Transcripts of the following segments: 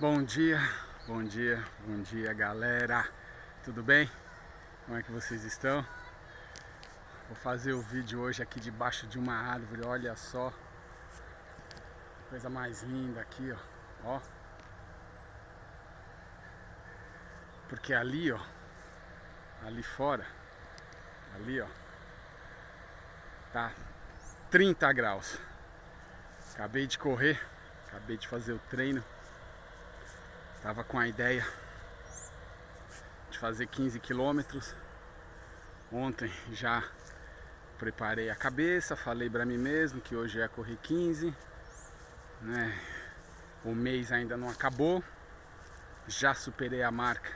Bom dia, bom dia, bom dia galera, tudo bem? Como é que vocês estão? Vou fazer o vídeo hoje aqui debaixo de uma árvore, olha só. Coisa mais linda aqui, ó, ó. Porque ali, ó, ali fora, ali ó Tá 30 graus. Acabei de correr, acabei de fazer o treino Tava com a ideia de fazer 15 quilômetros. Ontem já preparei a cabeça, falei para mim mesmo que hoje ia correr 15. Né? O mês ainda não acabou. Já superei a marca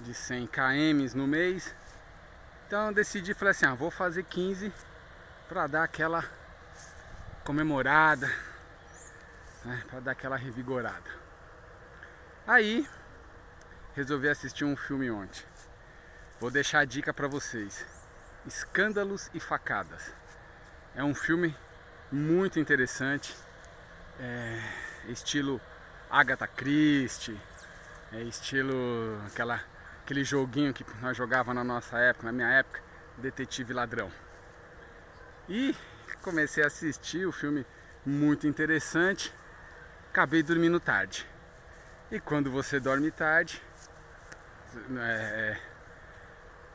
de 100 km no mês. Então decidi, falei assim, ah, vou fazer 15 para dar aquela comemorada, né? para dar aquela revigorada. Aí, resolvi assistir um filme ontem. Vou deixar a dica para vocês. Escândalos e Facadas. É um filme muito interessante. É estilo Agatha Christie. É estilo aquela, aquele joguinho que nós jogava na nossa época, na minha época, Detetive Ladrão. E comecei a assistir o filme muito interessante. Acabei dormindo tarde. E quando você dorme tarde, é,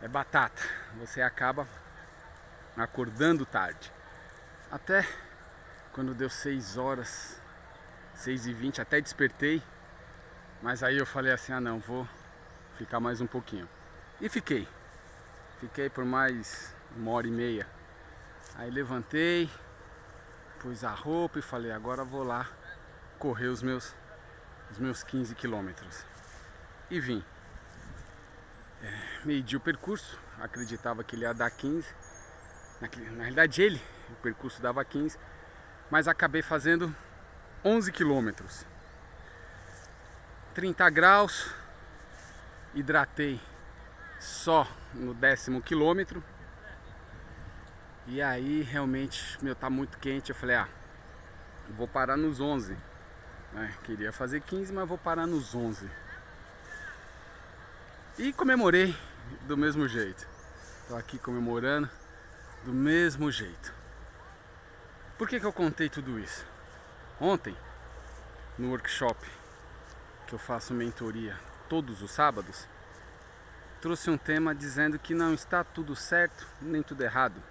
é, é batata. Você acaba acordando tarde. Até quando deu 6 horas, 6 e 20, até despertei. Mas aí eu falei assim, ah não, vou ficar mais um pouquinho. E fiquei. Fiquei por mais uma hora e meia. Aí levantei, pus a roupa e falei, agora vou lá correr os meus os meus 15 quilômetros. E vim. É, medi o percurso, acreditava que ele ia dar 15. Na, na realidade ele, o percurso dava 15, mas acabei fazendo 11 quilômetros. 30 graus, hidratei só no décimo quilômetro. E aí realmente, meu, tá muito quente. Eu falei, ah, vou parar nos 11. Né? Queria fazer 15, mas vou parar nos 11. E comemorei do mesmo jeito. Estou aqui comemorando do mesmo jeito. Por que, que eu contei tudo isso? Ontem, no workshop que eu faço mentoria todos os sábados, trouxe um tema dizendo que não está tudo certo nem tudo errado.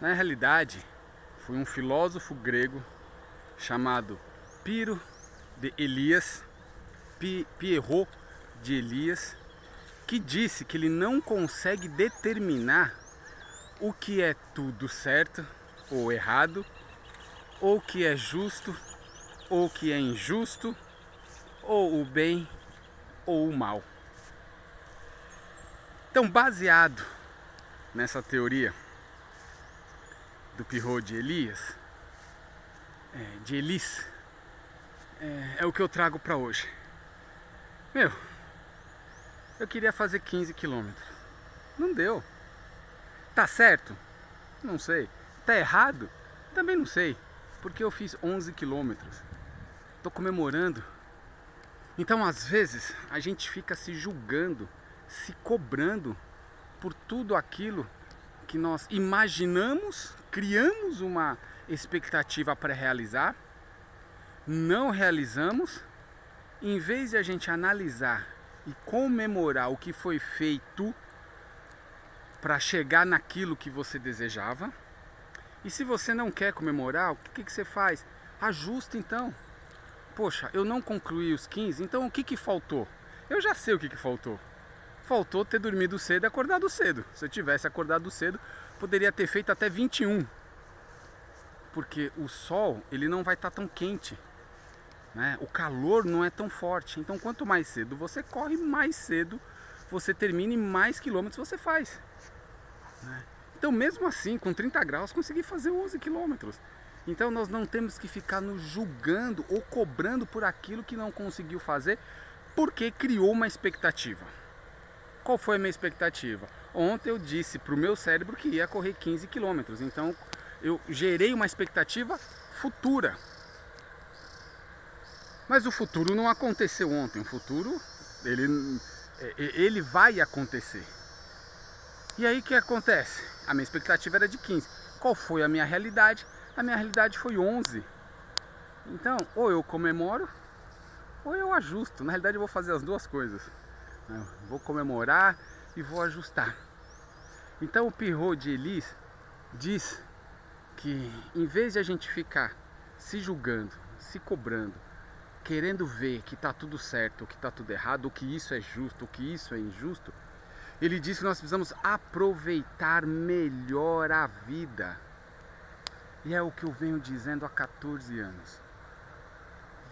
Na realidade, foi um filósofo grego chamado Piro de Elias, Pierrot de Elias, que disse que ele não consegue determinar o que é tudo certo ou errado, ou o que é justo ou o que é injusto, ou o bem ou o mal. Então, baseado nessa teoria do Pirro de Elias, é, de Elis, é, é o que eu trago para hoje. Meu, eu queria fazer 15 quilômetros. Não deu. Tá certo? Não sei. Tá errado? Também não sei. Porque eu fiz 11 quilômetros. Tô comemorando. Então, às vezes, a gente fica se julgando, se cobrando por tudo aquilo que nós imaginamos, criamos uma expectativa para realizar não realizamos, em vez de a gente analisar e comemorar o que foi feito para chegar naquilo que você desejava, e se você não quer comemorar, o que, que você faz? Ajusta então. Poxa, eu não concluí os 15, então o que, que faltou? Eu já sei o que, que faltou. Faltou ter dormido cedo e acordado cedo. Se eu tivesse acordado cedo, poderia ter feito até 21. Porque o sol, ele não vai estar tá tão quente né? O calor não é tão forte. Então, quanto mais cedo você corre, mais cedo você termina e mais quilômetros você faz. Né? Então, mesmo assim, com 30 graus, consegui fazer 11 quilômetros. Então, nós não temos que ficar nos julgando ou cobrando por aquilo que não conseguiu fazer, porque criou uma expectativa. Qual foi a minha expectativa? Ontem eu disse para o meu cérebro que ia correr 15 quilômetros. Então, eu gerei uma expectativa futura. Mas o futuro não aconteceu ontem, o futuro ele, ele vai acontecer. E aí o que acontece? A minha expectativa era de 15. Qual foi a minha realidade? A minha realidade foi 11. Então, ou eu comemoro, ou eu ajusto. Na realidade, eu vou fazer as duas coisas. Eu vou comemorar e vou ajustar. Então, o Pirro de Elis diz que em vez de a gente ficar se julgando, se cobrando, querendo ver que está tudo certo, que está tudo errado, que isso é justo, que isso é injusto, ele diz que nós precisamos aproveitar melhor a vida. E é o que eu venho dizendo há 14 anos.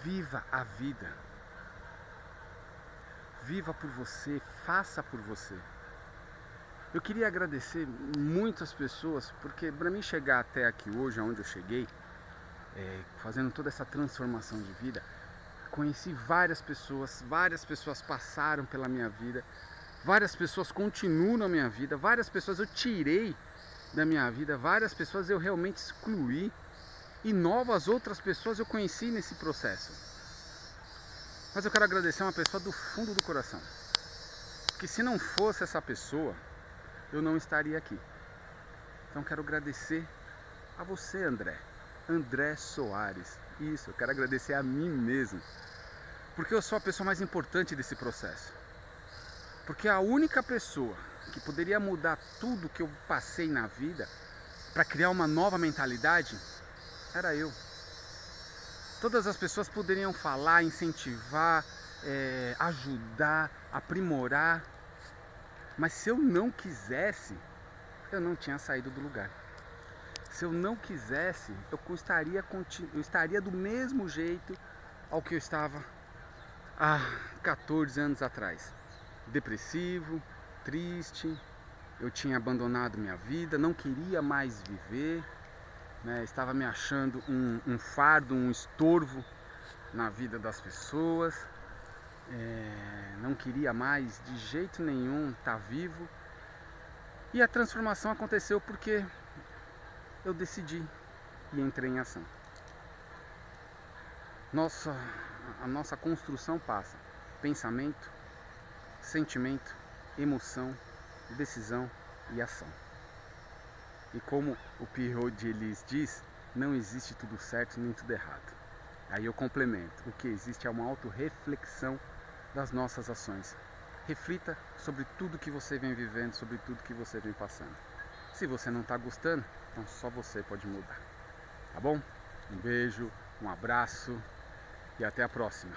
Viva a vida. Viva por você, faça por você. Eu queria agradecer muitas pessoas, porque para mim chegar até aqui hoje, aonde eu cheguei, é, fazendo toda essa transformação de vida, conheci várias pessoas, várias pessoas passaram pela minha vida, várias pessoas continuam na minha vida, várias pessoas eu tirei da minha vida, várias pessoas eu realmente excluí e novas outras pessoas eu conheci nesse processo. Mas eu quero agradecer uma pessoa do fundo do coração, que se não fosse essa pessoa, eu não estaria aqui. Então quero agradecer a você, André. André Soares. Isso, eu quero agradecer a mim mesmo. Porque eu sou a pessoa mais importante desse processo. Porque a única pessoa que poderia mudar tudo que eu passei na vida para criar uma nova mentalidade era eu. Todas as pessoas poderiam falar, incentivar, é, ajudar, aprimorar, mas se eu não quisesse, eu não tinha saído do lugar. Se eu não quisesse, eu estaria, eu estaria do mesmo jeito ao que eu estava há 14 anos atrás. Depressivo, triste, eu tinha abandonado minha vida, não queria mais viver, né? estava me achando um, um fardo, um estorvo na vida das pessoas é, não queria mais de jeito nenhum estar tá vivo. E a transformação aconteceu porque eu decidi e entrei em ação. Nossa, a nossa construção passa pensamento, sentimento, emoção, decisão e ação. E como o Pierrot de Elis diz, não existe tudo certo nem tudo errado. Aí eu complemento, o que existe é uma autorreflexão das nossas ações. Reflita sobre tudo que você vem vivendo, sobre tudo que você vem passando. Se você não está gostando, então só você pode mudar. Tá bom? Um beijo, um abraço e até a próxima.